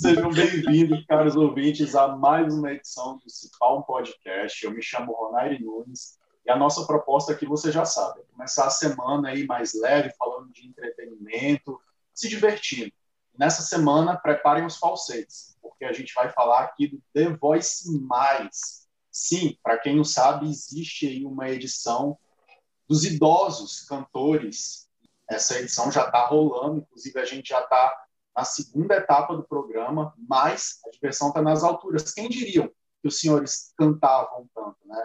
Sejam bem-vindos, caros ouvintes, a mais uma edição do Cipal Podcast. Eu me chamo Ronaire Nunes e a nossa proposta aqui você já sabe, é começar a semana aí mais leve, falando de entretenimento, se divertindo. Nessa semana, preparem os falsetes, porque a gente vai falar aqui do The Voice Mais. Sim, para quem não sabe, existe aí uma edição dos idosos cantores. Essa edição já está rolando, inclusive a gente já está na segunda etapa do programa, mas a diversão está nas alturas. Quem diriam que os senhores cantavam tanto, né?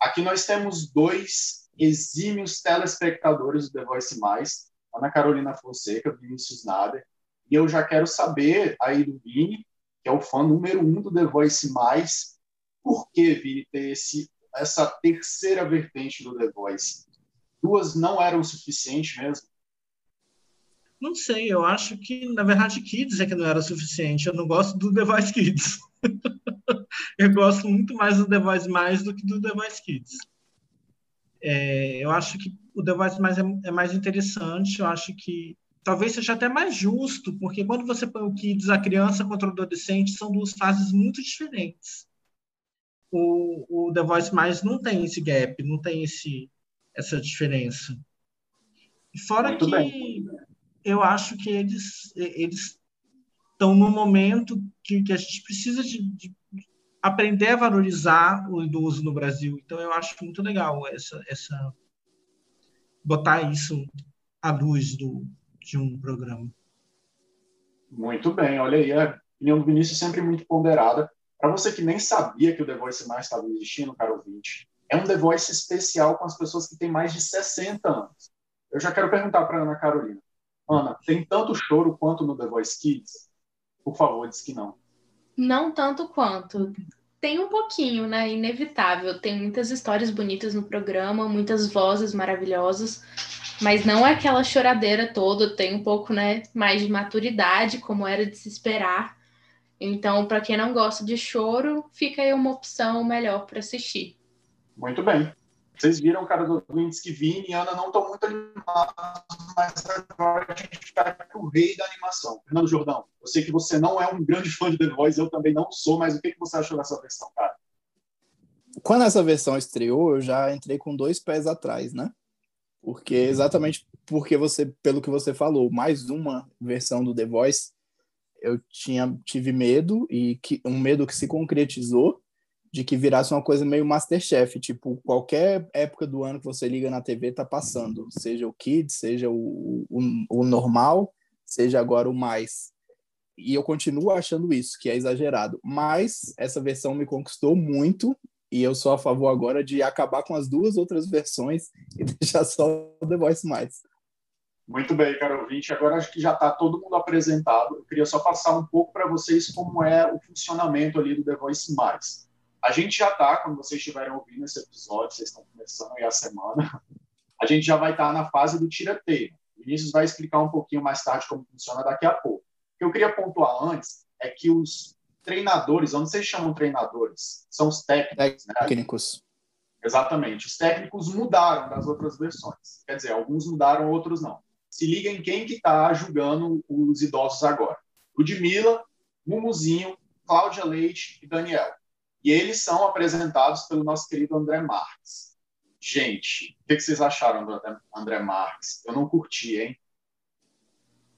Aqui nós temos dois exímios telespectadores do The Voice Mais, Ana Carolina Fonseca, Vinícius Nader, e eu já quero saber aí do Vini, que é o fã número um do The Voice Mais, por que, Vini, ter esse, essa terceira vertente do The Voice? Duas não eram o suficiente mesmo? Não sei, eu acho que, na verdade, Kids é que não era suficiente. Eu não gosto do The Voice Kids. eu gosto muito mais do The Voice Mais do que do The Voice Kids. É, eu acho que o The Voice Mais é, é, mais interessante. Eu acho que talvez seja até mais justo, porque quando você põe o Kids, a criança contra o adolescente, são duas fases muito diferentes. O, o The Voice Mais não tem esse gap, não tem esse, essa diferença. E fora muito que. Bem eu acho que eles eles estão no momento que, que a gente precisa de, de, aprender a valorizar o idoso no Brasil. Então eu acho muito legal essa essa botar isso à luz do, de um programa. Muito bem, olha aí, a opinião do Vinícius é sempre muito ponderada. Para você que nem sabia que o The Voice mais estava existindo, caro ouvinte, é um The Voice especial com as pessoas que têm mais de 60 anos. Eu já quero perguntar para Ana Carolina, Ana, tem tanto choro quanto no The Voice Kids? Por favor, diz que não. Não tanto quanto. Tem um pouquinho, né? Inevitável. Tem muitas histórias bonitas no programa, muitas vozes maravilhosas, mas não é aquela choradeira toda. Tem um pouco, né, mais de maturidade, como era de se esperar. Então, para quem não gosta de choro, fica aí uma opção melhor para assistir. Muito bem. Vocês viram, cara, do ouvintes que Vini e Ana não estão muito animados, mas agora a gente vai para o rei da animação. Fernando Jordão, eu sei que você não é um grande fã de The Voice, eu também não sou, mas o que, que você achou dessa versão, cara? Quando essa versão estreou, eu já entrei com dois pés atrás, né? Porque exatamente porque você, pelo que você falou, mais uma versão do The Voice, eu tinha tive medo e que um medo que se concretizou de que virasse uma coisa meio Masterchef, tipo, qualquer época do ano que você liga na TV tá passando, seja o Kids, seja o, o, o normal, seja agora o mais. E eu continuo achando isso, que é exagerado. Mas essa versão me conquistou muito e eu sou a favor agora de acabar com as duas outras versões e deixar só o The Voice mais. Muito bem, caro ouvinte. Agora acho que já está todo mundo apresentado. Eu queria só passar um pouco para vocês como é o funcionamento ali do The Voice Mais. A gente já está, quando vocês estiverem ouvindo esse episódio, vocês estão começando aí a semana, a gente já vai estar tá na fase do tiroteio. O Vinícius vai explicar um pouquinho mais tarde como funciona daqui a pouco. O que eu queria pontuar antes é que os treinadores, onde vocês chamam treinadores, são os técnicos. Né? Técnicos. Né? Exatamente. Os técnicos mudaram das outras versões. Quer dizer, alguns mudaram, outros não. Se liga em quem que está julgando os idosos agora. Ludmilla, Mumuzinho, Cláudia Leite e Daniel. E eles são apresentados pelo nosso querido André Marques. Gente, o que vocês acharam do André Marques? Eu não curti, hein?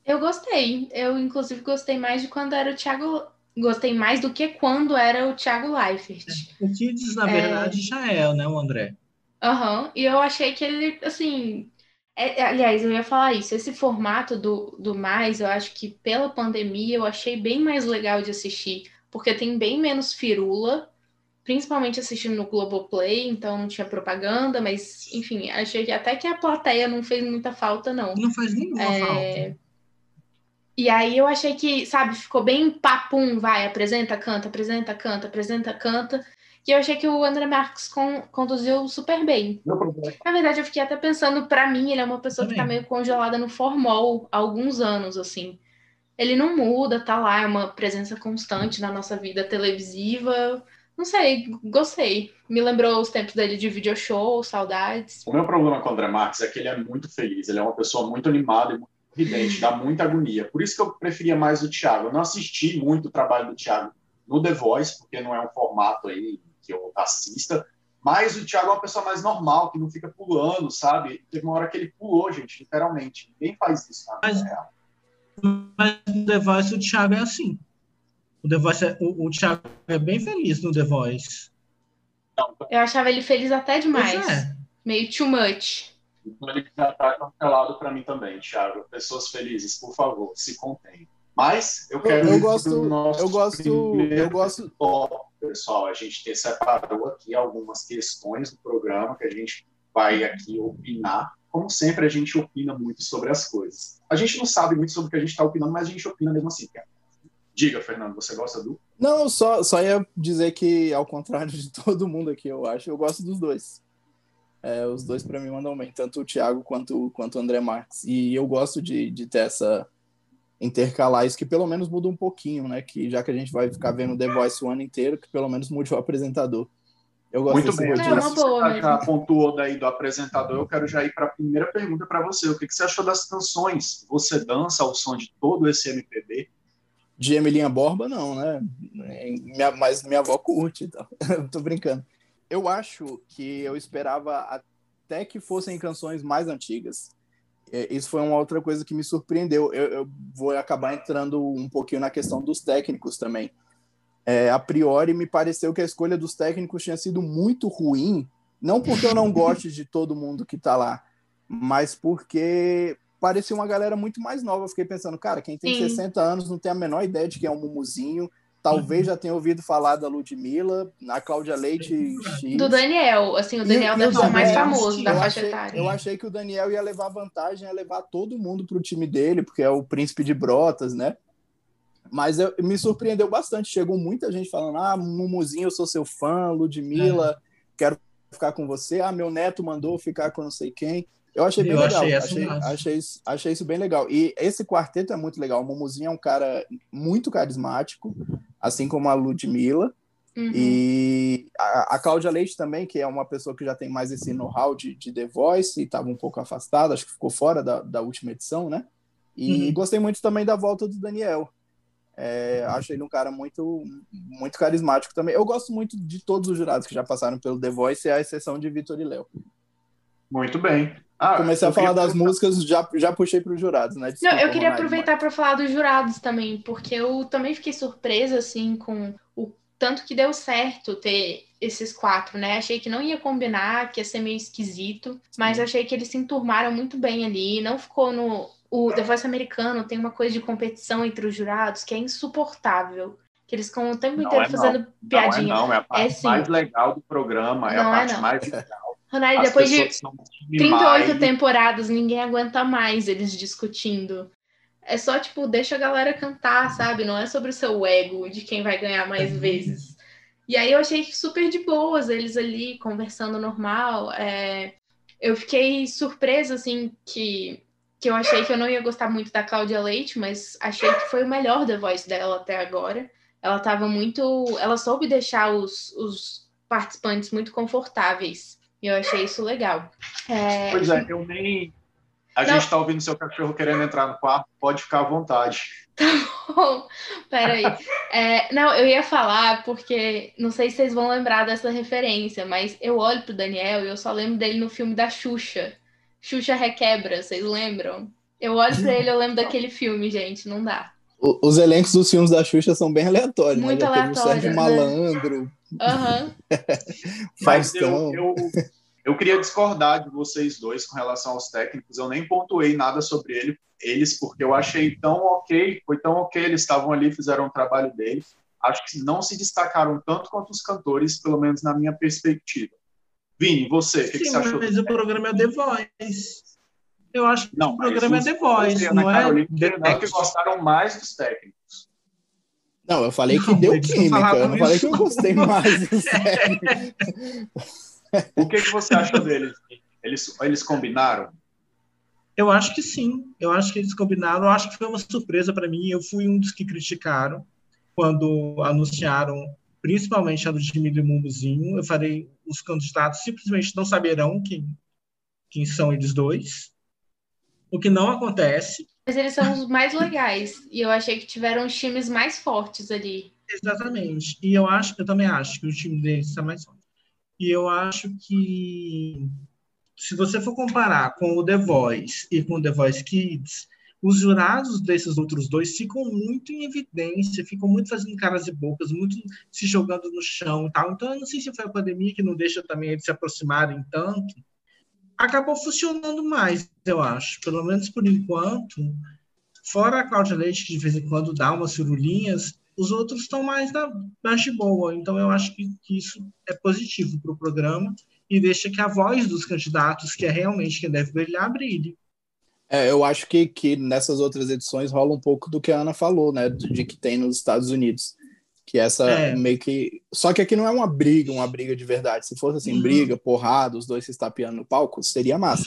Eu gostei. Eu, inclusive, gostei mais de quando era o Thiago. Gostei mais do que quando era o Thiago Leifert. É, o Kids, na verdade, é... já é, né, o André? Aham. Uhum. E eu achei que ele, assim. É, aliás, eu ia falar isso. Esse formato do, do mais, eu acho que pela pandemia eu achei bem mais legal de assistir. Porque tem bem menos firula principalmente assistindo no Globoplay, então não tinha propaganda, mas enfim, achei que até que a plateia não fez muita falta, não. Não faz nenhuma é... falta. E aí eu achei que, sabe, ficou bem papum, vai, apresenta, canta, apresenta, canta, apresenta, canta. E eu achei que o André Marques con conduziu super bem. Na verdade, eu fiquei até pensando, para mim, ele é uma pessoa Também. que tá meio congelada no formol há alguns anos, assim. Ele não muda, tá lá, é uma presença constante na nossa vida televisiva não sei, gostei. Me lembrou os tempos dele de video show, saudades. O meu problema com o André Marques é que ele é muito feliz, ele é uma pessoa muito animada e muito evidente, dá muita agonia. Por isso que eu preferia mais o Thiago. Eu não assisti muito o trabalho do Thiago no The Voice, porque não é um formato aí que eu assista, mas o Thiago é uma pessoa mais normal, que não fica pulando, sabe? Teve uma hora que ele pulou, gente, literalmente. Ninguém faz isso na mas, Mas no The Voice o Thiago é assim. O The Voice é, o, o Thiago é bem feliz no The Voice. Eu achava ele feliz até demais. É. Meio too much. Então ele já tá cancelado para mim também, Thiago. Pessoas felizes, por favor, se contém. Mas eu quero. Eu, eu gosto. Eu gosto. Eu gosto. pessoal, a gente ter separou aqui algumas questões do programa que a gente vai aqui opinar. Como sempre, a gente opina muito sobre as coisas. A gente não sabe muito sobre o que a gente está opinando, mas a gente opina mesmo assim. Diga, Fernando, você gosta do? Não, só, só ia dizer que, ao contrário de todo mundo aqui, eu acho, eu gosto dos dois. É, os dois para mim mandam bem, tanto o Thiago quanto, quanto o André Marques. E eu gosto de, de ter essa intercalar isso, que pelo menos muda um pouquinho, né? Que já que a gente vai ficar vendo The Voice o ano inteiro, que pelo menos mude o apresentador. Eu gosto Muito bem, é uma boa, já pontuou daí do apresentador, eu quero já ir para a primeira pergunta para você. O que, que você achou das canções? Você dança ao som de todo esse MPB? De Emilinha Borba, não, né? Minha, mas minha avó curte, então. Tô brincando. Eu acho que eu esperava até que fossem canções mais antigas. É, isso foi uma outra coisa que me surpreendeu. Eu, eu, vou acabar entrando um pouquinho na questão dos técnicos também. É, a priori, me pareceu que a escolha dos técnicos tinha sido muito ruim, não porque eu não goste de todo mundo que está lá, mas porque parecia uma galera muito mais nova. Eu fiquei pensando, cara, quem tem Sim. 60 anos não tem a menor ideia de quem é um Mumuzinho. Talvez uhum. já tenha ouvido falar da Ludmilla, na Cláudia Leite X. Do Daniel, assim, o Daniel deve ser o mais famoso da faixa etária. Eu achei que o Daniel ia levar vantagem, ia levar todo mundo para o time dele, porque é o príncipe de Brotas, né? Mas eu, me surpreendeu bastante. Chegou muita gente falando: ah, Mumuzinho, eu sou seu fã, Ludmilla, é. quero ficar com você. Ah, meu neto mandou ficar com não sei quem. Eu achei bem eu legal. Achei, achei, achei, isso, achei, isso, bem legal. E esse quarteto é muito legal. O Mumuzinho é um cara muito carismático, assim como a Ludmilla. Uhum. E a, a Cláudia Leite também, que é uma pessoa que já tem mais esse know-how de, de The Voice e estava um pouco afastada, acho que ficou fora da, da última edição, né? E uhum. gostei muito também da volta do Daniel. É, acho ele um cara muito, muito carismático também. Eu gosto muito de todos os jurados que já passaram pelo The Voice, à exceção de Vitor e Léo. Muito bem. Ah, Comecei a falar das músicas, já, já puxei para os jurados, né? Desculpa, Não, eu queria aproveitar para falar dos jurados também, porque eu também fiquei surpresa, assim, com o tanto que deu certo ter esses quatro, né? Achei que não ia combinar, que ia ser meio esquisito, mas achei que eles se enturmaram muito bem ali, não ficou no... O The Voice americano tem uma coisa de competição entre os jurados que é insuportável que eles ficam o tempo não inteiro é fazendo não. piadinha. Não, é não, é a parte é, mais legal do programa, é a é parte mais legal. Ronaldo, depois de 38 temporadas, ninguém aguenta mais eles discutindo. É só, tipo, deixa a galera cantar, sabe? Não é sobre o seu ego de quem vai ganhar mais uhum. vezes. E aí eu achei super de boas eles ali conversando normal. É... Eu fiquei surpresa, assim, que, que eu achei que eu não ia gostar muito da Cláudia Leite, mas achei que foi o melhor da voz dela até agora. Ela tava muito. Ela soube deixar os, os participantes muito confortáveis. E eu achei isso legal. É... Pois é, eu nem. A não. gente está ouvindo seu cachorro querendo entrar no quarto, pode ficar à vontade. Tá bom, peraí. É, não, eu ia falar porque não sei se vocês vão lembrar dessa referência, mas eu olho pro Daniel e eu só lembro dele no filme da Xuxa. Xuxa Requebra, vocês lembram? Eu olho pra ele, eu lembro daquele filme, gente, não dá. Os elencos dos filmes da Xuxa são bem aleatórios, né? Muito né? aleatórios. O Sérgio né? Malandro, Uhum. Mas eu, eu, eu, queria discordar de vocês dois com relação aos técnicos. Eu nem pontuei nada sobre ele, eles, porque eu achei tão ok, foi tão ok, eles estavam ali, fizeram o trabalho deles. Acho que não se destacaram tanto quanto os cantores, pelo menos na minha perspectiva. Vini, você, o que, que, você achou? Mas o programa é The Voice. Eu acho que não, o programa é The Voice, não é? Carolina, que gostaram mais dos técnicos. Não, eu falei que não, deu química, eu não falei que eu gostei mais. o que, que você achou deles? Eles, eles combinaram? Eu acho que sim, eu acho que eles combinaram, eu acho que foi uma surpresa para mim, eu fui um dos que criticaram quando anunciaram, principalmente a do Jimmy e Mumuzinho, eu falei, os candidatos simplesmente não saberão quem, quem são eles dois, o que não acontece, Mas eles são os mais legais. E eu achei que tiveram os times mais fortes ali. Exatamente. E eu acho, eu também acho que o time deles está mais forte. E eu acho que se você for comparar com o The Voice e com o The Voice Kids, os jurados desses outros dois ficam muito em evidência, ficam muito fazendo caras e bocas, muito se jogando no chão e tal. Então, eu não sei se foi a pandemia que não deixa também eles se aproximarem tanto. Acabou funcionando mais, eu acho. Pelo menos por enquanto. Fora a Cláudia Leite, que de vez em quando dá umas firulinhas, os outros estão mais, na, mais de boa. Então, eu acho que, que isso é positivo para o programa e deixa que a voz dos candidatos, que é realmente quem deve brilhar, brilhe. É, eu acho que, que nessas outras edições rola um pouco do que a Ana falou, né? De que tem nos Estados Unidos. Que essa é. meio que. Só que aqui não é uma briga, uma briga de verdade. Se fosse assim, uhum. briga, porrada, os dois se estapeando no palco, seria massa.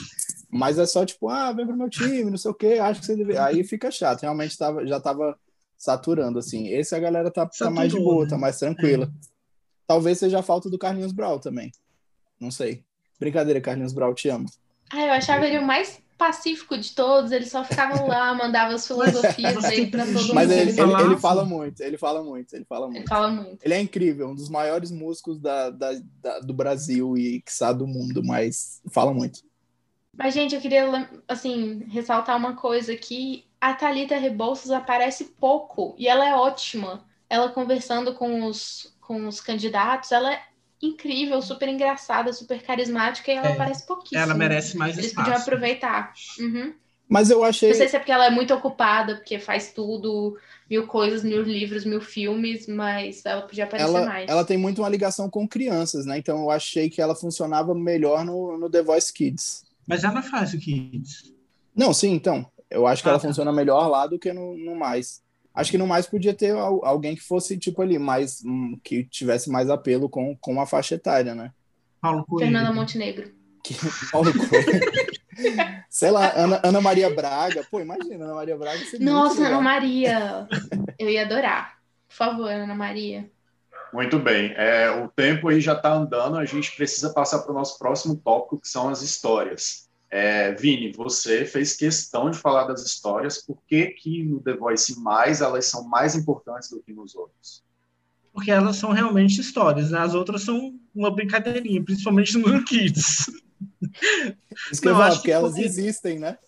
Mas é só tipo, ah, vem pro meu time, não sei o quê, acho que você deve. Aí fica chato. Realmente tava, já tava saturando, assim. Esse a galera tá, tá mais de boa, né? tá mais tranquila. É. Talvez seja a falta do Carlinhos Brau também. Não sei. Brincadeira, Carlinhos Brau, te amo. Ah, eu achava ele o mais pacífico de todos, ele só ficava lá, mandava as filosofias aí para todo mundo. Mas ele, ele, ele, fala muito, ele fala muito, ele fala muito. Ele fala muito. Ele é incrível, um dos maiores músicos da, da, da do Brasil e, que sabe, do mundo, mas fala muito. Mas, gente, eu queria, assim, ressaltar uma coisa aqui. A Thalita Rebouças aparece pouco e ela é ótima. Ela conversando com os, com os candidatos, ela é incrível, super engraçada, super carismática e ela é, aparece pouquíssimo. Ela merece mais Eles espaço. podiam aproveitar. Uhum. Mas eu achei. Não sei se é porque ela é muito ocupada, porque faz tudo, mil coisas, mil livros, mil filmes, mas ela podia aparecer ela, mais. Ela tem muito uma ligação com crianças, né? Então eu achei que ela funcionava melhor no, no The Voice Kids. Mas ela faz o Kids. Não, sim, então. Eu acho que ah, ela tá. funciona melhor lá do que no, no mais. Acho que no mais podia ter alguém que fosse, tipo, ali, mais. Hum, que tivesse mais apelo com, com a faixa etária, né? Paulo Coelho. Fernanda Montenegro. Que, Paulo Coelho. Sei lá, Ana, Ana Maria Braga. Pô, imagina, Ana Maria Braga. Nossa, Ana Maria. Eu ia adorar. Por favor, Ana Maria. Muito bem. É, o tempo aí já está andando, a gente precisa passar para o nosso próximo tópico, que são as histórias. É, Vini, você fez questão de falar das histórias, por que, que no The Voice mais elas são mais importantes do que nos outros? Porque elas são realmente histórias, né? as outras são uma brincadeirinha, principalmente no Kids. Isso que eu falo, porque elas existem, né?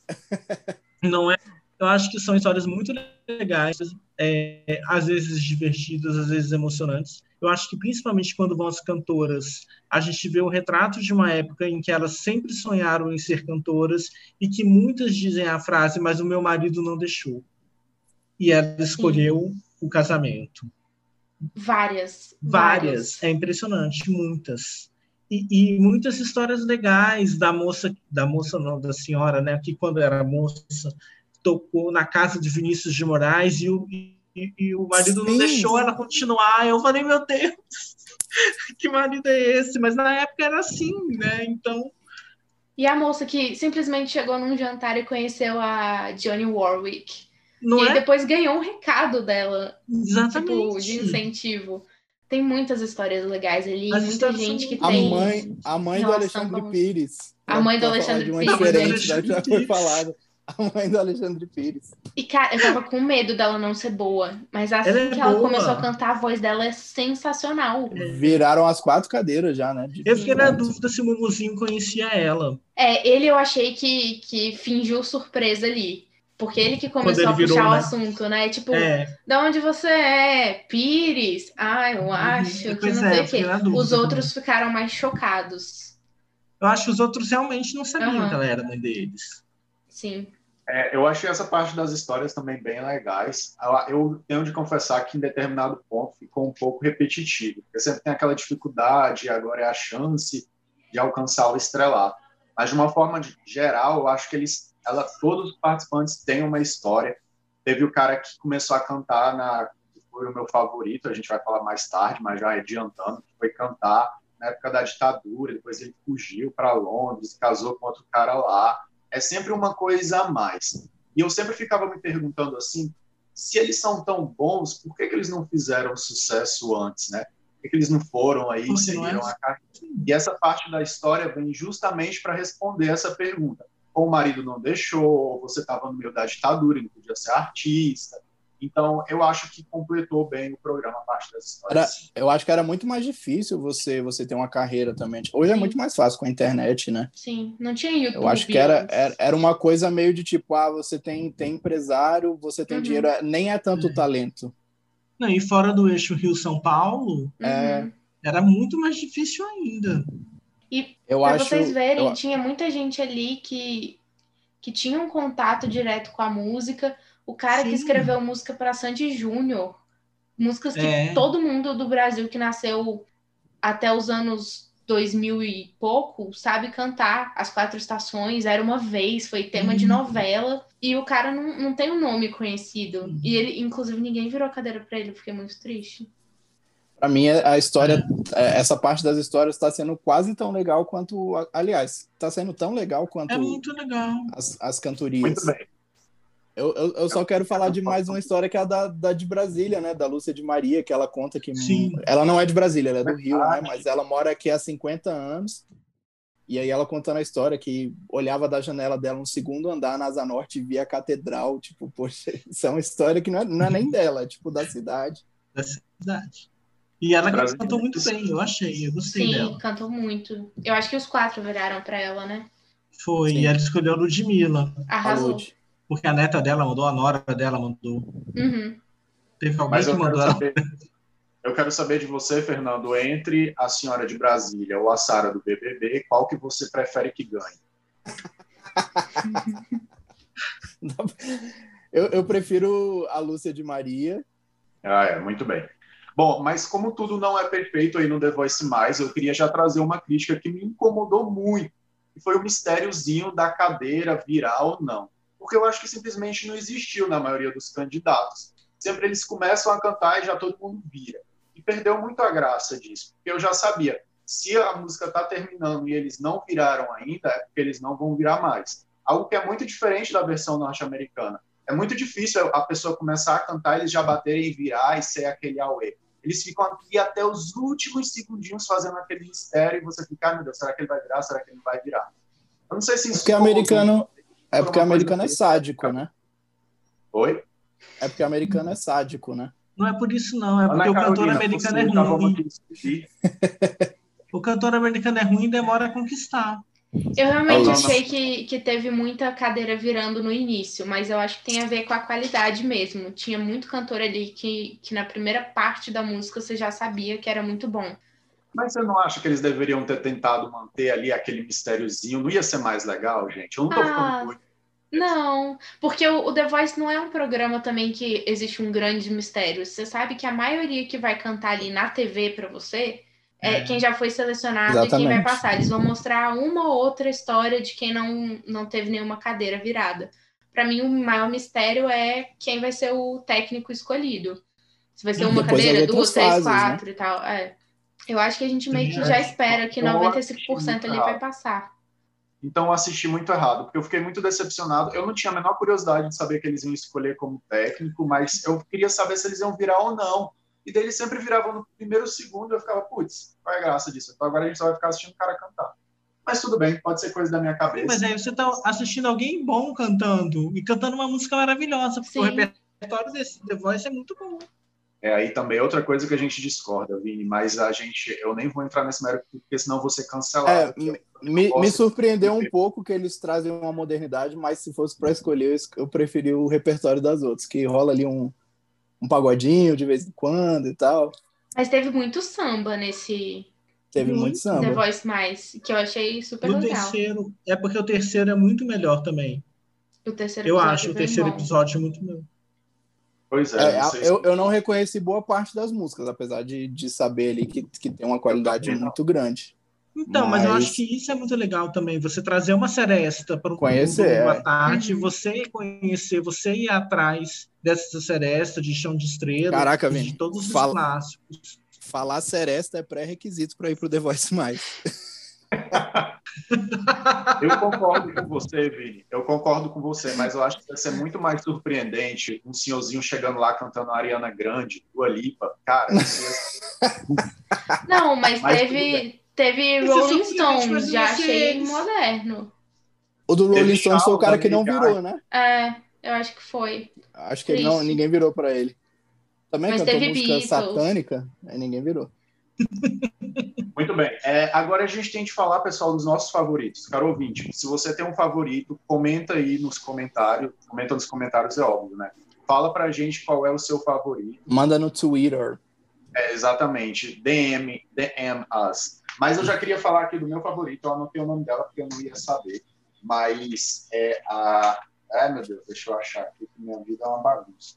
Não é? Eu acho que são histórias muito legais, é, às vezes divertidas, às vezes emocionantes. Eu acho que principalmente quando vão as cantoras, a gente vê o retrato de uma época em que elas sempre sonharam em ser cantoras e que muitas dizem a frase, mas o meu marido não deixou. E ela escolheu Sim. o casamento. Várias, várias. Várias. É impressionante, muitas. E, e, muitas histórias legais da moça, da moça não, da senhora, né, que quando era moça tocou na casa de Vinícius de Moraes e o, e, e o marido Sim. não deixou ela continuar. Eu falei, meu Deus, que marido é esse? Mas na época era assim, né? Então. E a moça que simplesmente chegou num jantar e conheceu a Johnny Warwick. Não e é? depois ganhou um recado dela. Exatamente. Tipo, de incentivo. Tem muitas histórias legais ali, As muita gente que a tem. Mãe, a mãe do Alexandre com... Pires. A mãe do Alexandre Pires. Já foi falado. A mãe do Alexandre Pires. E, cara, eu tava com medo dela não ser boa. Mas assim ela é que ela boa. começou a cantar, a voz dela é sensacional. Viraram as quatro cadeiras já, né? eu fiquei na dúvida se o Mumuzinho conhecia ela. É, ele eu achei que, que fingiu surpresa ali. Porque ele que começou ele a puxar o né? assunto, né? Tipo, é. da onde você é? Pires? Ah, eu uhum. acho que não é, sei o quê. Os outros ficaram mais chocados. Eu acho que os outros realmente não sabiam uhum. que ela era mãe deles. Sim. É, eu achei essa parte das histórias também bem legais. Eu tenho de confessar que em determinado ponto ficou um pouco repetitivo. Porque sempre tem aquela dificuldade, agora é a chance de alcançar o estrelar. Mas de uma forma geral, eu acho que eles, ela, todos os participantes têm uma história. Teve o cara que começou a cantar na foi o meu favorito, a gente vai falar mais tarde, mas já adiantando, que foi cantar na época da ditadura, depois ele fugiu para Londres, casou com outro cara lá é sempre uma coisa a mais. E eu sempre ficava me perguntando assim, se eles são tão bons, por que, que eles não fizeram sucesso antes, né? Por que, que eles não foram aí, seguiram é? a carreira? E essa parte da história vem justamente para responder essa pergunta. ou o marido não deixou, ou você estava no meio da ditadura e não podia ser artista. Então, eu acho que completou bem o programa a parte das histórias. Era, eu acho que era muito mais difícil você você ter uma carreira também. Hoje é Sim. é muito mais fácil com a internet, né? Sim, não tinha YouTube. Eu acho que era, era, era, uma coisa meio de tipo, ah, você tem, tem empresário, você tem uhum. dinheiro, é, nem é tanto é. talento. Não, e fora do eixo Rio-São Paulo, é... era muito mais difícil ainda. E para vocês verem, eu... tinha muita gente ali que, que tinha um contato direto com a música, o cara Sim. que escreveu música para Sandy Júnior, músicas que é. todo mundo do Brasil que nasceu até os anos 2000 e pouco sabe cantar. As Quatro Estações, Era Uma Vez, foi tema uhum. de novela. E o cara não, não tem um nome conhecido. Uhum. E ele, inclusive, ninguém virou cadeira para ele, fiquei muito triste. Para mim, a história, é. essa parte das histórias está sendo quase tão legal quanto. Aliás, está sendo tão legal quanto. É muito legal. As, as cantorias. Muito bem. Eu, eu, eu, só quero falar de mais uma história que é a da, da de Brasília, né? Da Lúcia de Maria, que ela conta que. Sim. Ela não é de Brasília, ela é do Rio, né? Mas ela mora aqui há 50 anos. E aí ela contando a história que olhava da janela dela no segundo andar na Asa Norte e via a catedral. Tipo, poxa, isso é uma história que não é, não é nem dela, é tipo da cidade. Da cidade. E ela cantou muito bem, eu achei, eu gostei Sim, dela. Sim, cantou muito. Eu acho que os quatro viraram para ela, né? Foi, Sim. e ela escolheu a Ludmilla. Arrasou. A porque a neta dela mandou, a nora dela mandou. Uhum. Teve alguém que mandou saber, Eu quero saber de você, Fernando, entre a senhora de Brasília ou a Sara do BBB, qual que você prefere que ganhe? eu, eu prefiro a Lúcia de Maria. Ah, é, muito bem. Bom, mas como tudo não é perfeito aí no The Voice Mais, eu queria já trazer uma crítica que me incomodou muito, que foi o mistériozinho da cadeira virar ou não porque eu acho que simplesmente não existiu na maioria dos candidatos. Sempre eles começam a cantar e já todo mundo vira. E perdeu muito a graça disso, porque eu já sabia, se a música está terminando e eles não viraram ainda, é porque eles não vão virar mais. Algo que é muito diferente da versão norte-americana. É muito difícil a pessoa começar a cantar, e eles já baterem e virar e ser aquele auê. Eles ficam aqui até os últimos segundinhos fazendo aquele mistério e você fica, ah, meu Deus, será que ele vai virar? Será que ele não vai virar? Eu não sei se isso. Porque americano, é porque o americano é sádico, né? Oi? É porque o americano é sádico, né? Não é por isso, não. É porque o cantor americano é ruim. o cantor americano é ruim e demora a conquistar. Eu realmente achei que, que teve muita cadeira virando no início, mas eu acho que tem a ver com a qualidade mesmo. Tinha muito cantor ali que, que na primeira parte da música você já sabia que era muito bom. Mas você não acha que eles deveriam ter tentado manter ali aquele mistériozinho? Não ia ser mais legal, gente? Eu não tô ah, ficando Não, porque o, o, The Voice não é um programa também que existe um grande mistério. Você sabe que a maioria que vai cantar ali na TV para você é, é, quem já foi selecionado Exatamente. e quem vai passar. Eles vão mostrar uma ou outra história de quem não, não teve nenhuma cadeira virada. Para mim, o maior mistério é quem vai ser o técnico escolhido. Se vai ser uma cadeira, duas, três, fases, né? quatro né? e tal. É. Eu acho que a gente meio que já espera que 95% ali vai passar. Então eu assisti muito errado, porque eu fiquei muito decepcionado. Eu não tinha a menor curiosidade de saber que eles iam escolher como técnico, mas eu queria saber se eles iam virar ou não. E daí eles sempre viravam no primeiro segundo, eu ficava, putz, qual é a graça disso? Então agora a gente só vai ficar assistindo o cara cantar. Mas tudo bem, pode ser coisa da minha cabeça. Mas aí você está assistindo alguém bom cantando, e cantando uma música maravilhosa, porque Sim. o repertório desse The Voice é muito bom. É aí também outra coisa que a gente discorda, Vini, mas a gente, eu nem vou entrar nesse mérito, porque senão você cancelado. É, me, me surpreendeu um pouco que eles trazem uma modernidade, mas se fosse para escolher, eu preferi o repertório das outras, que rola ali um, um pagodinho de vez em quando e tal. Mas teve muito samba nesse. Teve muito, muito samba. The Voice Mais, que eu achei super o legal. Terceiro, é porque o terceiro é muito melhor também. O terceiro eu acho o terceiro bom. episódio muito melhor. Pois é. é eu, eu não reconheci boa parte das músicas, apesar de, de saber ali que, que tem uma qualidade muito grande. Então, mas... mas... eu acho que isso é muito legal também, você trazer uma seresta para o conhecer uma é. tarde, uhum. você conhecer, você ir atrás dessa seresta de chão de estrela, Caraca, de todos os fala... clássicos. Falar seresta é pré-requisito para ir para o The Voice Mais. eu concordo com você, Vini. Eu concordo com você, mas eu acho que vai ser muito mais surpreendente um senhorzinho chegando lá cantando Ariana Grande, Dua Lipa. Cara, Não, mas, mas teve, teve Rolling Stones, já achei moderno. O do Rolling Stones foi o cara que não virou, né? É, eu acho que foi. Acho que não, ninguém virou para ele. Também Mas cantou teve música Beatles. satânica, aí ninguém virou. Muito bem. É, agora a gente tem de falar, pessoal, dos nossos favoritos. Caro ouvinte, se você tem um favorito, comenta aí nos comentários. Comenta nos comentários, é óbvio, né? Fala pra gente qual é o seu favorito. Manda no Twitter. É, exatamente. DM, DM us. Mas eu já queria falar aqui do meu favorito. Eu anotei o nome dela porque eu não ia saber. Mas é a. Ai, meu Deus, deixa eu achar aqui que minha vida é uma bagunça.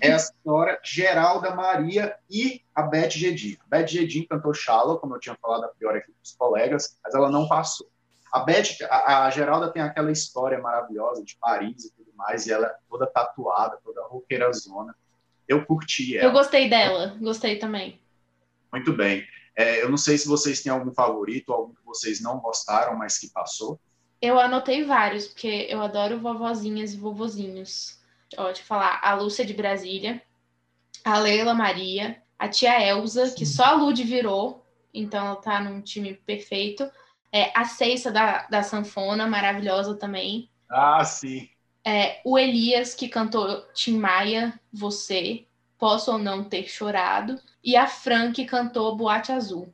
É a senhora Geralda Maria e a Beth Gedin. A Beth Gedin cantou Shallow, como eu tinha falado a pior aqui dos colegas, mas ela não passou. A Beth, a, a Geralda tem aquela história maravilhosa de Paris e tudo mais, e ela é toda tatuada, toda roqueira zona. Eu curti ela. Eu gostei dela, gostei também. Muito bem. É, eu não sei se vocês têm algum favorito, algum que vocês não gostaram, mas que passou. Eu anotei vários, porque eu adoro vovozinhas e vovozinhos. Ó, deixa eu falar, a Lúcia de Brasília, a Leila Maria, a tia Elza, que só a Lud virou, então ela tá num time perfeito. É, a Ceissa da, da Sanfona, maravilhosa também. Ah, sim. É, o Elias, que cantou Tim Maia, Você, Posso ou Não Ter Chorado. E a Fran, que cantou Boate Azul.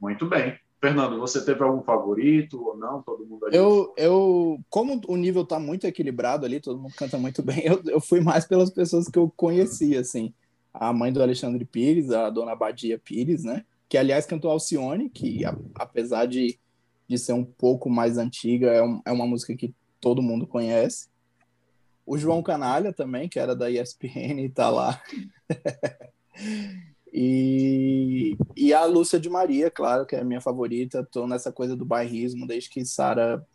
Muito bem. Fernando, você teve algum favorito ou não? Todo mundo ali? Eu, eu, como o nível tá muito equilibrado ali, todo mundo canta muito bem, eu, eu fui mais pelas pessoas que eu conhecia, assim. A mãe do Alexandre Pires, a dona Badia Pires, né? Que, aliás, cantou Alcione, que, a, apesar de, de ser um pouco mais antiga, é, um, é uma música que todo mundo conhece. O João Canalha também, que era da ESPN e tá lá. E, e a Lúcia de Maria, claro, que é a minha favorita. Tô nessa coisa do bairrismo desde que Sara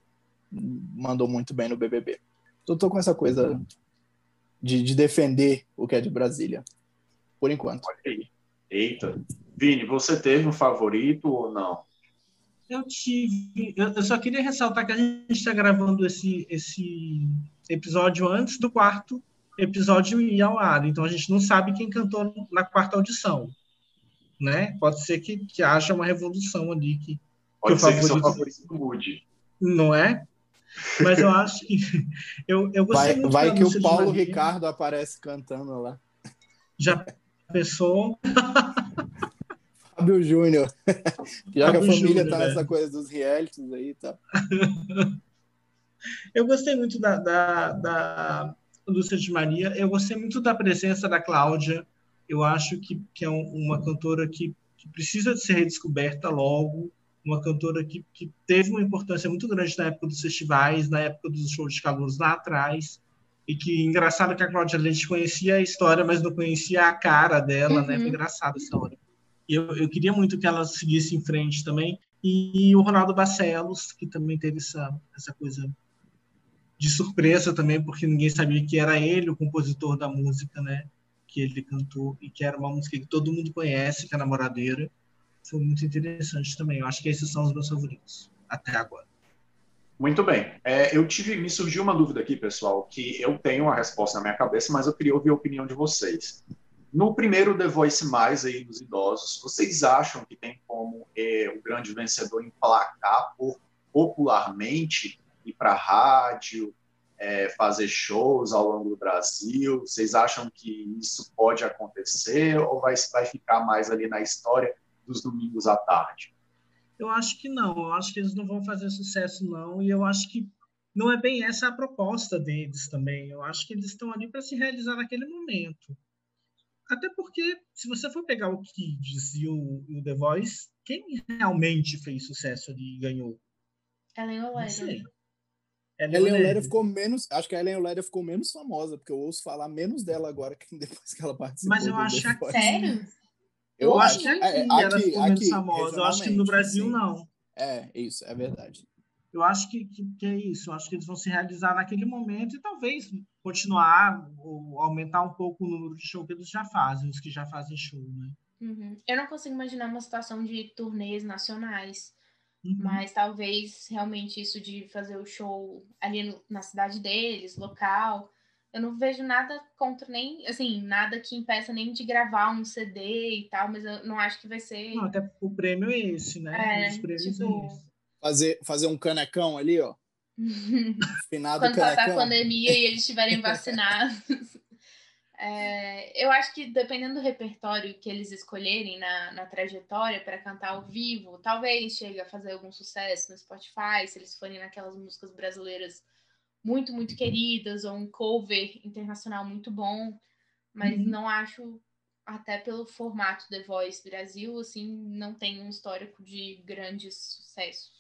mandou muito bem no BBB. Tô, tô com essa coisa de, de defender o que é de Brasília, por enquanto. Olha aí. Eita. Vini, você teve um favorito ou não? Eu tive. Eu, eu só queria ressaltar que a gente está gravando esse, esse episódio antes do quarto episódio ir ao ar. Então a gente não sabe quem cantou na quarta audição. Né? Pode ser que, que haja uma revolução ali. Que, Pode que ser que seu favorito mude. Não é? Mas eu acho que. Eu, eu gostei Vai, muito vai que o Paulo. Ricardo aparece cantando lá. Já pensou? Fábio Júnior. Já que a Fábio família Júnior, tá né? nessa coisa dos realities aí, tá? Eu gostei muito da, da, da Lúcia de Maria. Eu gostei muito da presença da Cláudia. Eu acho que, que é um- uma cantora que, que precisa de ser redescoberta logo. Uma cantora que, que teve uma importância muito grande na época dos festivais, na época dos shows de calouros lá atrás. E que engraçado que a Cláudia Leite conhecia a história, mas não conhecia a cara dela, né? Uhum. Foi engraçado essa hora. E eu, eu queria muito que ela seguisse em frente também. E, o Ronaldo Barcelos, que também teve essa, essa coisa de surpresa também, porque ninguém sabia que era ele o compositor da música, né? Que ele cantou e que era uma música que todo mundo conhece, que é a Namoradeira. Foi muito interessante também. Eu acho que esses são os meus favoritos até agora. Muito bem. É, eu tive, me surgiu uma dúvida aqui, pessoal, que eu tenho a resposta na minha cabeça, mas eu queria ouvir a opinião de vocês. No primeiro The Voice Mais aí dos idosos, vocês acham que tem como é, o grande vencedor emplacar por popularmente ir para rádio, é, fazer shows ao longo do Brasil? Vocês acham que isso pode acontecer ou vai, vai ficar mais ali na história dos domingos à tarde? Eu acho que não. Eu acho que eles não vão fazer sucesso, não. E eu acho que não é bem essa a proposta deles também. Eu acho que eles estão ali para se realizar naquele momento. Até porque, se você for pegar o Kids e o, e o The Voice, quem realmente fez sucesso ali e ganhou? Ellen Não A Ellen Oléria ficou menos. Acho que a Ellen Oléria ficou menos famosa, porque eu ouço falar menos dela agora que depois que ela participou. Mas eu acho que-. Sério? Eu, Eu acho acho. que aqui, É, ela aqui- ficou menos aqui, famosa. Eu acho que no Brasil sim. não. É, isso, é verdade. Eu acho que, que, que é isso. Eu acho que eles vão se realizar naquele momento e talvez continuar ou aumentar um pouco o número de show que eles já fazem, os que já fazem show, né? Uhum. Eu não consigo imaginar uma situação de turnês nacionais, Uhum. mas talvez realmente isso de fazer o show ali no- na cidade deles, local. Eu não vejo nada contra nem, assim, nada que impeça nem de gravar um CD e tal, mas eu não acho que vai ser. Não, até o prêmio é esse, né? É, Os prêmios tipo, é esse. Fazer, fazer um canecão ali, ó. Quando passar a pandemia e eles estiverem vacinados. É, eu acho que dependendo do repertório que eles escolherem na, na trajetória para cantar ao vivo, talvez chegue a fazer algum sucesso no Spotify, se eles forem naquelas músicas brasileiras muito, muito queridas, ou um cover internacional muito bom, mas uhum. não acho, até pelo formato The Voice Brasil, assim, não tem um histórico de grandes sucessos.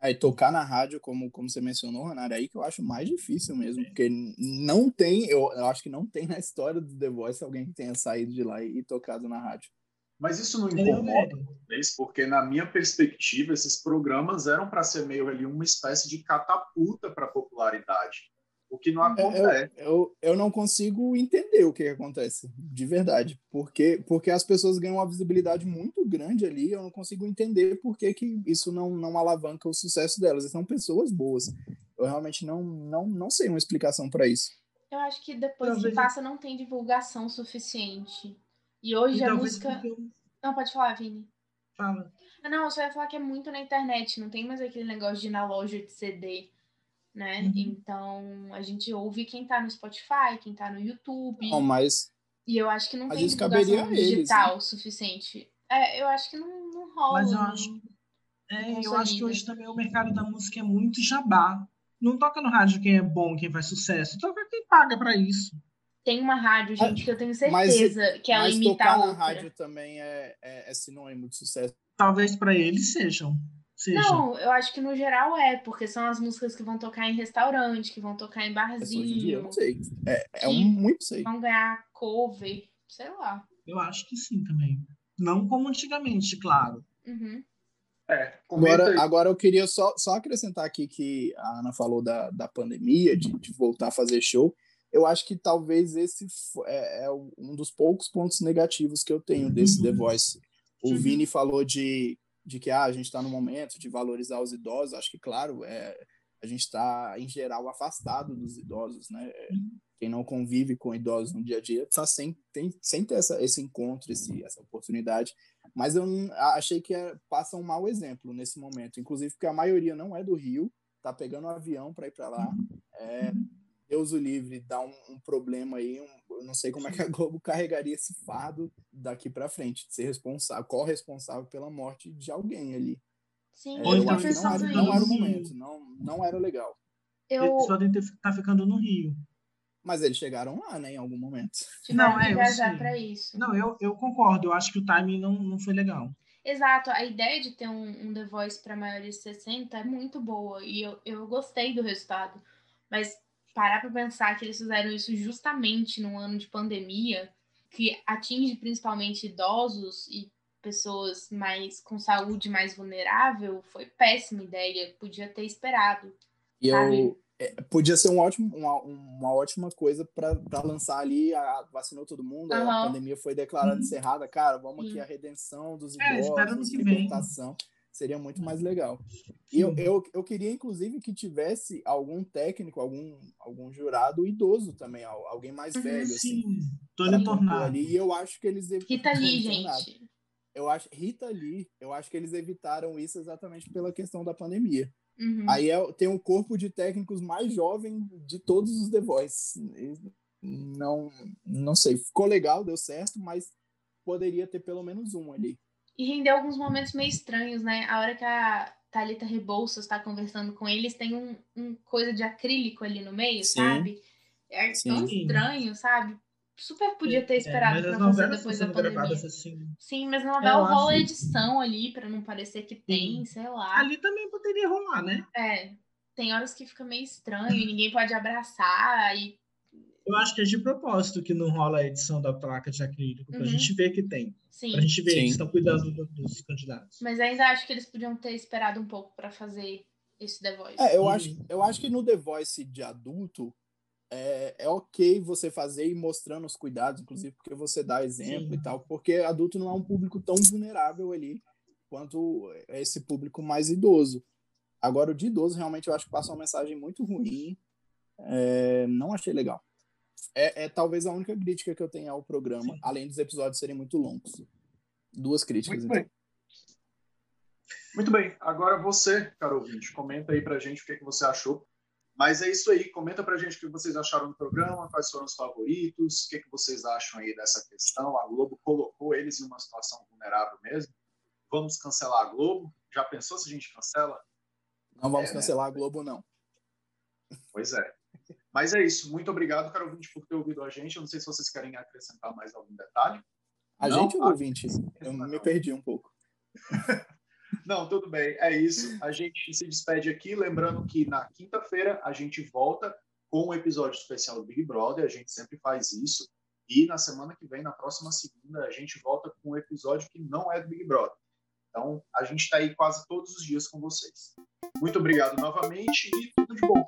Aí tocar na rádio, como, como você mencionou, Renato, é aí que eu acho mais difícil mesmo, porque não tem, eu, eu acho que não tem na história do The Voice alguém que tenha saído de lá e, e tocado na rádio. Mas isso não incomoda vocês, porque na minha perspectiva esses programas eram para ser meio ali uma espécie de catapulta para a popularidade. O que não acontece. Eu, eu, eu, não consigo entender o que, que, acontece, de verdade. Porque, porque as pessoas ganham uma visibilidade muito grande ali, eu não consigo entender por que, que isso não, não alavanca o sucesso delas. São pessoas boas. Eu realmente não, não, não sei uma explicação para isso. Eu acho que depois que passa não tem divulgação suficiente. E hoje e a música. Eu... Não, pode falar, Vini. Fala. Ah, não, eu só ia falar que é muito na internet, não tem mais aquele negócio de ir na loja de CD né? Uhum. Então a gente ouve quem tá no Spotify, quem tá no YouTube. Não, mas. E eu acho que não tem divulgação digital eles, né? suficiente. É, eu acho que não, não rola. Mas eu acho, é, eu acho que hoje também o mercado da música é muito jabá. Não toca no rádio quem é bom, quem faz sucesso, toca quem paga para isso. Tem uma rádio, gente, que eu tenho certeza mas, que ela mas imita tocar a outra. na rádio também é, é, é sinônimo de sucesso. Talvez para eles sejam. Seja. Não, eu acho que no geral é, porque são as músicas que vão tocar em restaurante, que vão tocar em barzinho. Hoje em dia, eu não sei. É, é um muito sei. Vão ganhar cover, sei lá. Eu acho que sim também. Não como antigamente, claro. Uhum. É, agora, agora eu queria só, só acrescentar aqui que a Ana falou da, da pandemia, de, de voltar a fazer show. Eu acho que talvez esse é, é um dos poucos pontos negativos que eu tenho desse uhum. The Voice. O uhum. Vini falou de de que ah, a gente está no momento de valorizar os idosos, acho que, claro, é, a gente está, em geral, afastado dos idosos, né? Quem não convive com idosos no dia a dia está sem, tem, sem ter essa, esse encontro, esse, essa oportunidade. Mas eu achei que é, passa um mau exemplo nesse momento, inclusive porque a maioria não é do Rio, está pegando um avião para ir para lá. É, Deus o livre, dá um, um problema aí, um, eu não sei como é que a Globo carregaria esse fardo daqui para frente, de ser responsável, corresponsável pela morte de alguém ali. Sim, é, eu acho que não era, não era o momento, não, não era legal. Eu... Eles podem estar tá ficando no Rio. Mas eles chegaram lá, né, em algum momento. Tiveram não, é, viajar para isso. Não, eu, eu concordo, eu acho que o timing não, não foi legal. Exato, a ideia de ter um, um The Voice para maiores de 60 é muito boa e eu, eu gostei do resultado. Mas parar para pensar que eles fizeram isso justamente num ano de pandemia, que atinge principalmente idosos e pessoas mais com saúde mais vulnerável, foi péssima ideia, podia ter esperado. E eu, é, podia ser um ótimo, uma, uma ótima coisa para lançar ali, a, vacinou todo mundo, uhum. a pandemia foi declarada uhum. encerrada, cara, vamos Sim. aqui a redenção dos é, idosos, é, libertação. Vem seria muito mais legal. E eu, eu, eu queria, inclusive, que tivesse algum técnico, algum, algum jurado idoso também, alguém mais uhum, velho, sim. assim. Tony Tornado. Ali. E eu acho que eles... Rita Lee, gente. Eu acho, Rita Lee, eu acho que eles evitaram isso exatamente pela questão da pandemia. Uhum. Aí é, tem um corpo de técnicos mais jovem de todos os The Voice. Não, não sei, ficou legal, deu certo, mas poderia ter pelo menos um ali. E rendeu alguns momentos meio estranhos, né? A hora que a Thalita Rebouças está conversando com eles, tem um, um, coisa de acrílico ali no meio, Sim. sabe? É Sim. tão estranho, sabe? Super podia ter é, esperado é, pra fazer depois da pandemia. Assim. Sim, mas na novela rola acho... edição ali, para não parecer que tem, Sim. sei lá. Ali também poderia rolar, né? É. Tem horas que fica meio estranho, ninguém pode abraçar, e eu acho que é de propósito que não rola a edição da placa de acrílico, uhum. pra gente ver que tem. Sim. Pra gente ver que estão cuidando do, dos candidatos. Mas ainda acho que eles podiam ter esperado um pouco para fazer esse The Voice. É, eu, uhum. acho, eu acho que no The Voice de adulto é, é ok você fazer e mostrando os cuidados, inclusive porque você dá exemplo Sim. e tal, porque adulto não é um público tão vulnerável ali quanto esse público mais idoso. Agora, o de idoso, realmente, eu acho que passa uma mensagem muito ruim. É, não achei legal é, é, talvez a única crítica que eu tenho ao programa, Sim. além dos episódios serem muito longos. Duas críticas, muito então. Bem. Muito bem. Agora você, caro ouvinte, comenta aí pra gente o que, que você achou Mas é isso aí. Comenta pra gente o que vocês acharam do programa, quais foram os favoritos, o que, que vocês acham aí dessa questão. A Globo colocou eles em uma situação vulnerável mesmo. Vamos cancelar a Globo? Já pensou se a gente cancela? Não vamos é, né? cancelar né? a Globo, não. Pois é. Mas é isso. Muito obrigado, caro ouvinte, por ter ouvido a gente. Eu não sei se vocês querem acrescentar mais algum detalhe. A não, gente ou ouvinte? Eu me perdi um pouco. Não, tudo bem, é isso. A gente se despede aqui, lembrando que na quinta-feira a gente volta com um episódio especial do Big Brother, a gente sempre faz isso. E na semana que vem, na próxima segunda, a gente volta com um episódio que não é do Big Brother. Então, a gente está aí quase todos os dias com vocês. Muito obrigado novamente e tudo de bom.